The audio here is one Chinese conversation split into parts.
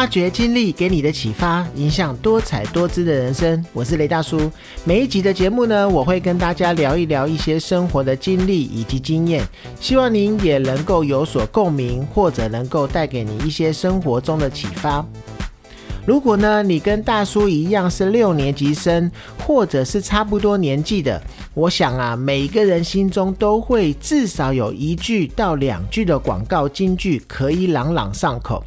发掘经历给你的启发，影响多彩多姿的人生。我是雷大叔。每一集的节目呢，我会跟大家聊一聊一些生活的经历以及经验，希望您也能够有所共鸣，或者能够带给你一些生活中的启发。如果呢，你跟大叔一样是六年级生，或者是差不多年纪的，我想啊，每个人心中都会至少有一句到两句的广告金句可以朗朗上口。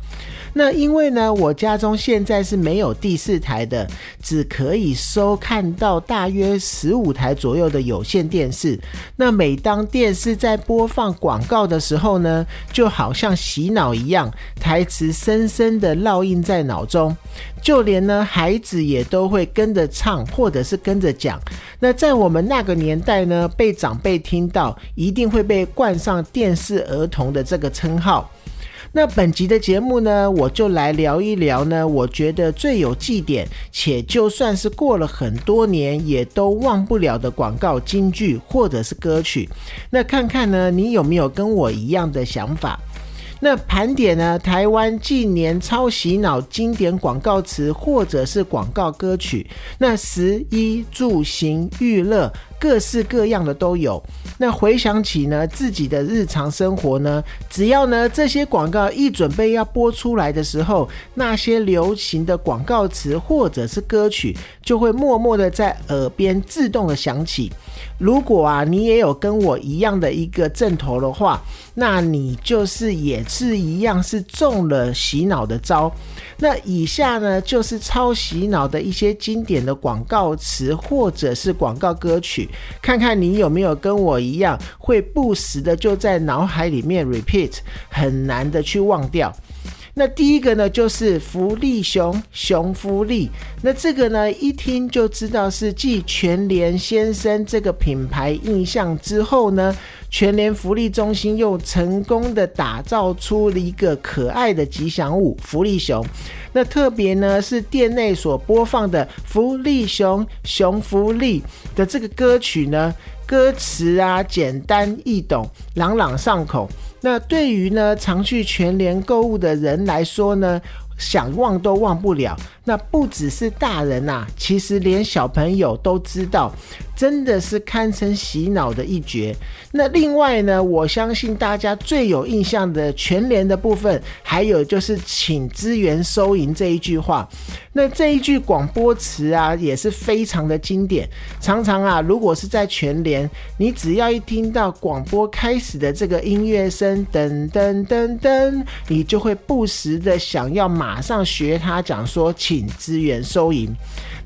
那因为呢，我家中现在是没有第四台的，只可以收看到大约十五台左右的有线电视。那每当电视在播放广告的时候呢，就好像洗脑一样，台词深深的烙印在脑中，就连呢孩子也都会跟着唱或者是跟着讲。那在我们那个年代呢，被长辈听到，一定会被冠上电视儿童的这个称号。那本集的节目呢，我就来聊一聊呢，我觉得最有记点，且就算是过了很多年也都忘不了的广告金句或者是歌曲。那看看呢，你有没有跟我一样的想法？那盘点呢，台湾近年超洗脑经典广告词或者是广告歌曲，那食衣住行娱乐。各式各样的都有。那回想起呢自己的日常生活呢，只要呢这些广告一准备要播出来的时候，那些流行的广告词或者是歌曲就会默默的在耳边自动的响起。如果啊你也有跟我一样的一个阵头的话，那你就是也是一样是中了洗脑的招。那以下呢就是超洗脑的一些经典的广告词或者是广告歌曲。看看你有没有跟我一样，会不时的就在脑海里面 repeat，很难的去忘掉。那第一个呢，就是福利熊熊福利。那这个呢，一听就知道是继全联先生这个品牌印象之后呢，全联福利中心又成功的打造出了一个可爱的吉祥物福利熊。那特别呢，是店内所播放的福利熊熊福利的这个歌曲呢，歌词啊简单易懂，朗朗上口。那对于呢常去全联购物的人来说呢，想忘都忘不了。那不只是大人呐，其实连小朋友都知道。真的是堪称洗脑的一绝。那另外呢，我相信大家最有印象的全联的部分，还有就是请支援收银这一句话。那这一句广播词啊，也是非常的经典。常常啊，如果是在全联，你只要一听到广播开始的这个音乐声，噔噔噔噔，你就会不时的想要马上学他讲说，请支援收银。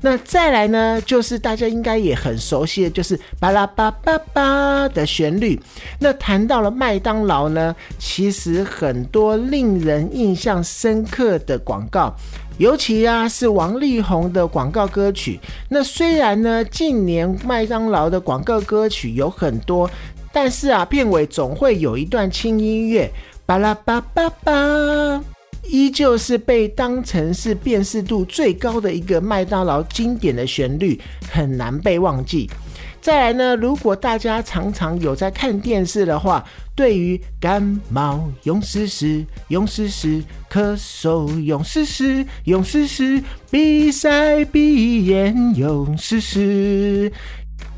那再来呢，就是大家应该也很熟悉的，就是巴拉巴巴巴的旋律。那谈到了麦当劳呢，其实很多令人印象深刻的广告，尤其啊是王力宏的广告歌曲。那虽然呢，近年麦当劳的广告歌曲有很多，但是啊，片尾总会有一段轻音乐，巴拉巴巴巴。依旧是被当成是辨识度最高的一个麦当劳经典的旋律，很难被忘记。再来呢，如果大家常常有在看电视的话，对于感冒用湿湿，用湿湿；咳嗽用湿湿，用湿湿；鼻塞鼻炎用湿湿，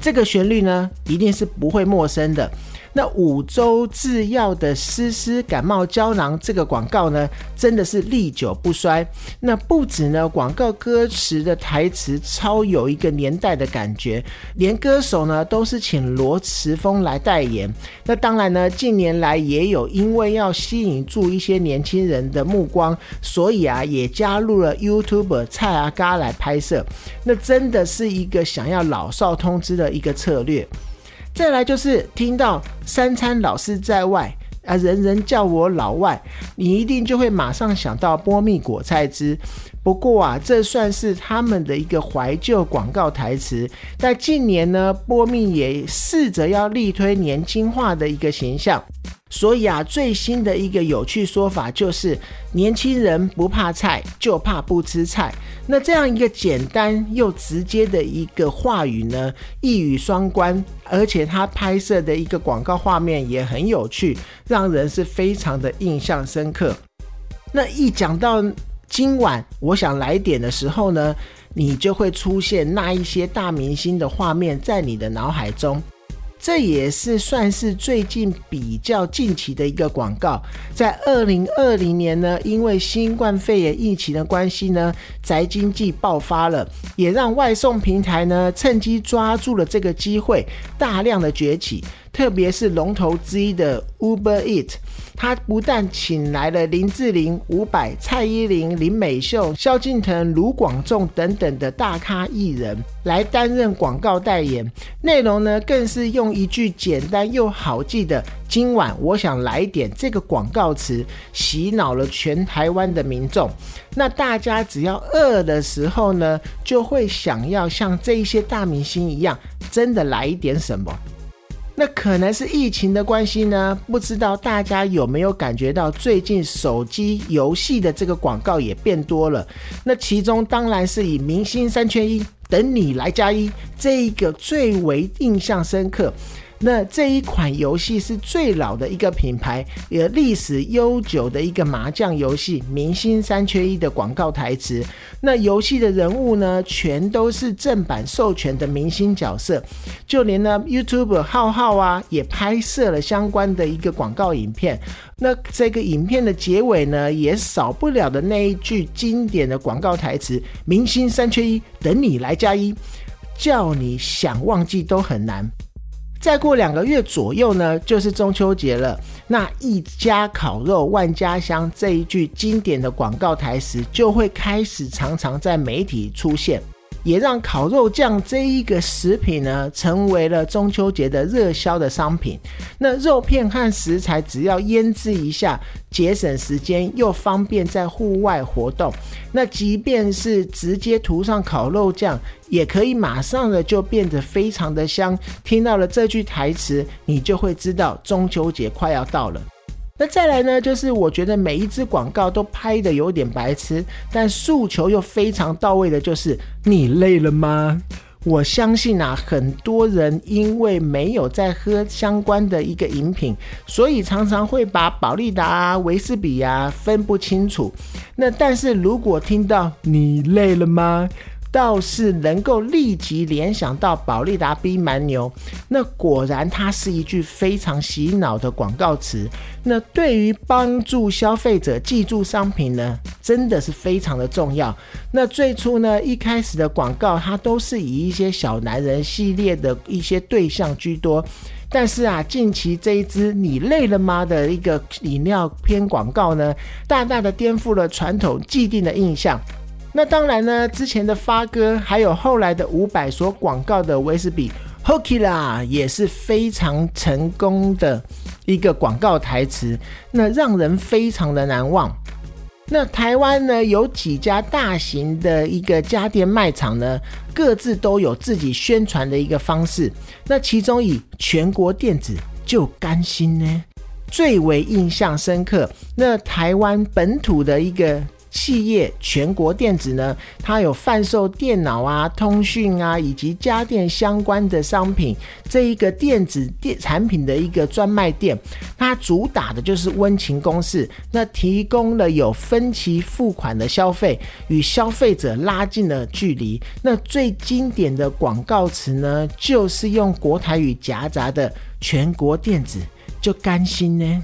这个旋律呢，一定是不会陌生的。那五洲制药的丝丝感冒胶囊这个广告呢，真的是历久不衰。那不止呢，广告歌词的台词超有一个年代的感觉，连歌手呢都是请罗慈峰来代言。那当然呢，近年来也有因为要吸引住一些年轻人的目光，所以啊，也加入了 YouTuber 蔡阿嘎来拍摄。那真的是一个想要老少通吃的一个策略。再来就是听到三餐老是在外啊，人人叫我老外，你一定就会马上想到波蜜果菜汁。不过啊，这算是他们的一个怀旧广告台词。在近年呢，波蜜也试着要力推年轻化的一个形象。所以啊，最新的一个有趣说法就是，年轻人不怕菜，就怕不吃菜。那这样一个简单又直接的一个话语呢，一语双关，而且他拍摄的一个广告画面也很有趣，让人是非常的印象深刻。那一讲到今晚我想来点的时候呢，你就会出现那一些大明星的画面在你的脑海中。这也是算是最近比较近期的一个广告，在二零二零年呢，因为新冠肺炎疫情的关系呢，宅经济爆发了，也让外送平台呢趁机抓住了这个机会，大量的崛起。特别是龙头之一的 Uber Eat，他不但请来了林志玲、伍佰、蔡依林、林美秀、萧敬腾、卢广仲等等的大咖艺人来担任广告代言，内容呢更是用一句简单又好记的“今晚我想来点”这个广告词，洗脑了全台湾的民众。那大家只要饿的时候呢，就会想要像这一些大明星一样，真的来一点什么。那可能是疫情的关系呢？不知道大家有没有感觉到，最近手机游戏的这个广告也变多了。那其中当然是以明星三缺一，等你来加一这一个最为印象深刻。那这一款游戏是最老的一个品牌，也历史悠久的一个麻将游戏，明星三缺一的广告台词。那游戏的人物呢，全都是正版授权的明星角色，就连呢 YouTube 浩浩啊，也拍摄了相关的一个广告影片。那这个影片的结尾呢，也少不了的那一句经典的广告台词：“明星三缺一，等你来加一，叫你想忘记都很难。”再过两个月左右呢，就是中秋节了。那一家烤肉万家香这一句经典的广告台词就会开始常常在媒体出现。也让烤肉酱这一个食品呢，成为了中秋节的热销的商品。那肉片和食材只要腌制一下，节省时间又方便在户外活动。那即便是直接涂上烤肉酱，也可以马上的就变得非常的香。听到了这句台词，你就会知道中秋节快要到了。那再来呢，就是我觉得每一支广告都拍的有点白痴，但诉求又非常到位的，就是你累了吗？我相信啊，很多人因为没有在喝相关的一个饮品，所以常常会把宝利达啊、维斯比啊分不清楚。那但是如果听到你累了吗？倒是能够立即联想到宝利达 B 蛮牛，那果然它是一句非常洗脑的广告词。那对于帮助消费者记住商品呢，真的是非常的重要。那最初呢，一开始的广告它都是以一些小男人系列的一些对象居多，但是啊，近期这一支你累了吗的一个饮料片广告呢，大大的颠覆了传统既定的印象。那当然呢，之前的发哥，还有后来的五百所广告的威士比 Hokila，也是非常成功的一个广告台词，那让人非常的难忘。那台湾呢，有几家大型的一个家电卖场呢，各自都有自己宣传的一个方式。那其中以全国电子就甘心呢，最为印象深刻。那台湾本土的一个。企业全国电子呢，它有贩售电脑啊、通讯啊以及家电相关的商品，这一个电子电产品的一个专卖店，它主打的就是温情公式，那提供了有分期付款的消费，与消费者拉近了距离。那最经典的广告词呢，就是用国台语夹杂的全国电子就甘心呢。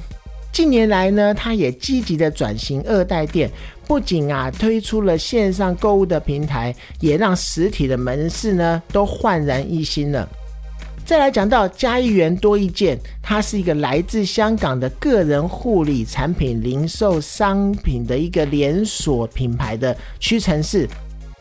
近年来呢，它也积极的转型二代店。不仅啊推出了线上购物的平台，也让实体的门市呢都焕然一新了。再来讲到嘉义园多一件，它是一个来自香港的个人护理产品零售商品的一个连锁品牌的屈臣氏。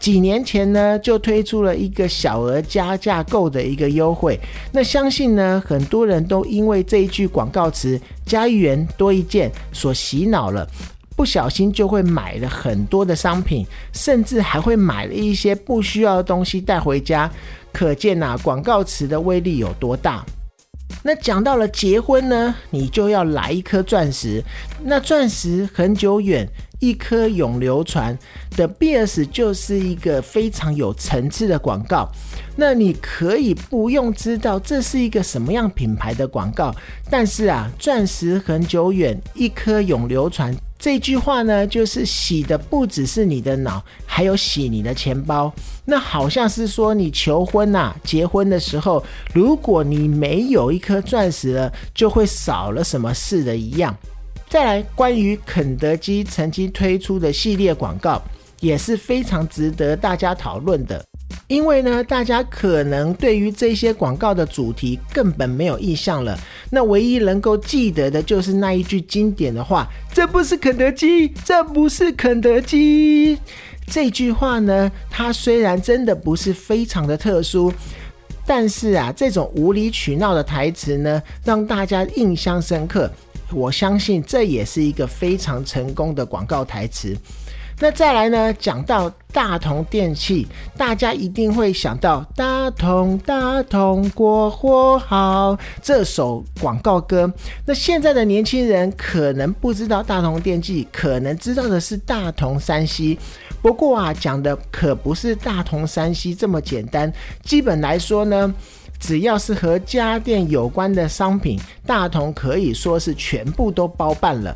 几年前呢就推出了一个小额加价购的一个优惠，那相信呢很多人都因为这一句广告词“加一元多一件”所洗脑了。不小心就会买了很多的商品，甚至还会买了一些不需要的东西带回家。可见呐，广告词的威力有多大。那讲到了结婚呢，你就要来一颗钻石。那钻石很久远，一颗永流传的 BS 就是一个非常有层次的广告。那你可以不用知道这是一个什么样品牌的广告，但是啊，钻石很久远，一颗永流传。这句话呢，就是洗的不只是你的脑，还有洗你的钱包。那好像是说你求婚呐，结婚的时候，如果你没有一颗钻石了，就会少了什么似的一样。再来，关于肯德基曾经推出的系列广告，也是非常值得大家讨论的。因为呢，大家可能对于这些广告的主题根本没有印象了。那唯一能够记得的就是那一句经典的话：“这不是肯德基，这不是肯德基。”这句话呢，它虽然真的不是非常的特殊，但是啊，这种无理取闹的台词呢，让大家印象深刻。我相信这也是一个非常成功的广告台词。那再来呢？讲到大同电器，大家一定会想到“大同大同国货好”这首广告歌。那现在的年轻人可能不知道大同电器，可能知道的是大同山西。不过啊，讲的可不是大同山西这么简单。基本来说呢，只要是和家电有关的商品，大同可以说是全部都包办了。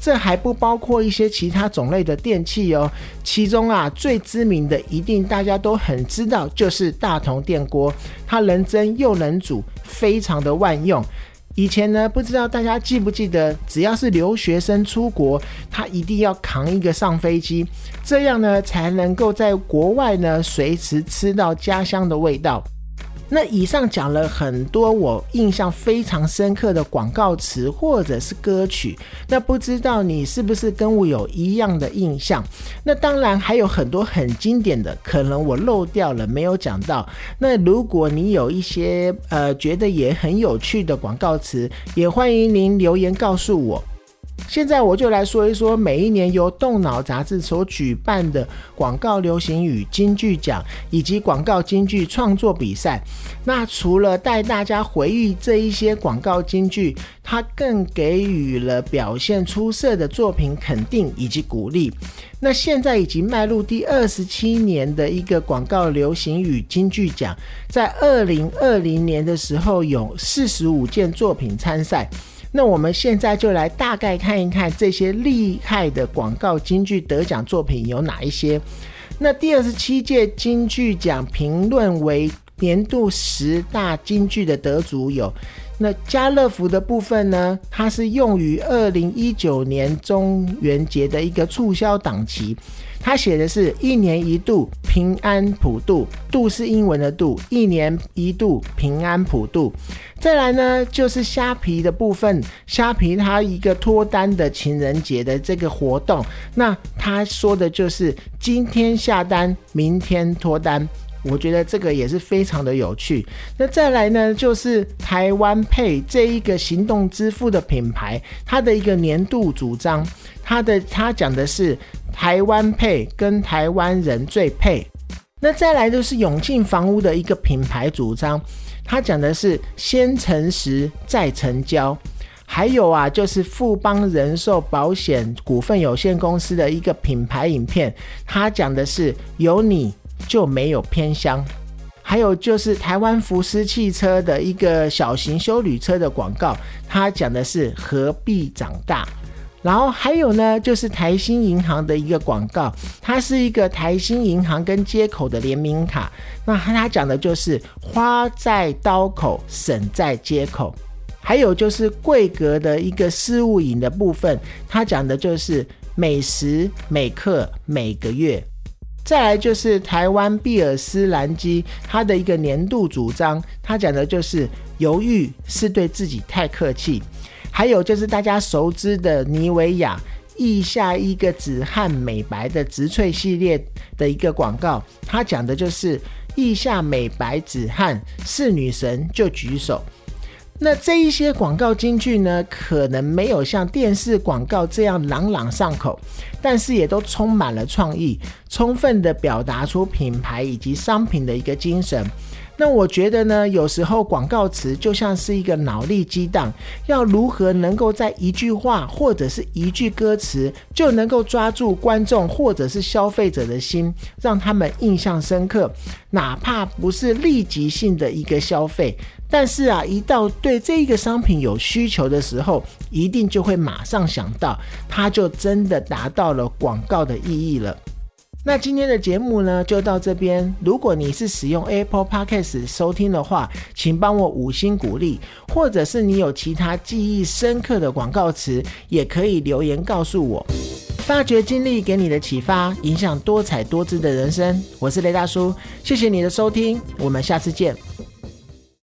这还不包括一些其他种类的电器哦，其中啊最知名的，一定大家都很知道，就是大同电锅，它能蒸又能煮，非常的万用。以前呢，不知道大家记不记得，只要是留学生出国，他一定要扛一个上飞机，这样呢才能够在国外呢随时吃到家乡的味道。那以上讲了很多我印象非常深刻的广告词或者是歌曲，那不知道你是不是跟我有一样的印象？那当然还有很多很经典的，可能我漏掉了没有讲到。那如果你有一些呃觉得也很有趣的广告词，也欢迎您留言告诉我。现在我就来说一说每一年由动脑杂志所举办的广告流行语金句奖以及广告金句创作比赛。那除了带大家回忆这一些广告金句，它更给予了表现出色的作品肯定以及鼓励。那现在已经迈入第二十七年的一个广告流行语金句奖，在二零二零年的时候有四十五件作品参赛。那我们现在就来大概看一看这些厉害的广告金句得奖作品有哪一些。那第二十七届金句奖评论为年度十大金句的得主有。那家乐福的部分呢？它是用于二零一九年中元节的一个促销档期。它写的是一年一度平安普渡，度是英文的度，一年一度平安普渡。再来呢，就是虾皮的部分，虾皮它一个脱单的情人节的这个活动，那他说的就是今天下单，明天脱单。我觉得这个也是非常的有趣。那再来呢，就是台湾配这一个行动支付的品牌，它的一个年度主张，它的它讲的是台湾配跟台湾人最配。那再来就是永庆房屋的一个品牌主张，他讲的是先诚实再成交。还有啊，就是富邦人寿保险股份有限公司的一个品牌影片，他讲的是有你。就没有偏乡，还有就是台湾福斯汽车的一个小型修旅车的广告，他讲的是何必长大。然后还有呢，就是台新银行的一个广告，它是一个台新银行跟接口的联名卡，那它讲的就是花在刀口，省在接口。还有就是贵格的一个事务影的部分，它讲的就是每时每刻每个月。再来就是台湾毕尔斯兰基，它的一个年度主张，它讲的就是犹豫是对自己太客气。还有就是大家熟知的妮维雅腋下一个止汗美白的植萃系列的一个广告，它讲的就是腋下美白止汗，是女神就举手。那这一些广告金句呢，可能没有像电视广告这样朗朗上口，但是也都充满了创意，充分的表达出品牌以及商品的一个精神。那我觉得呢，有时候广告词就像是一个脑力激荡，要如何能够在一句话或者是一句歌词就能够抓住观众或者是消费者的心，让他们印象深刻，哪怕不是立即性的一个消费，但是啊，一到对这一个商品有需求的时候，一定就会马上想到，它就真的达到了广告的意义了。那今天的节目呢，就到这边。如果你是使用 Apple Podcast 收听的话，请帮我五星鼓励，或者是你有其他记忆深刻的广告词，也可以留言告诉我。发掘经历给你的启发，影响多彩多姿的人生。我是雷大叔，谢谢你的收听，我们下次见。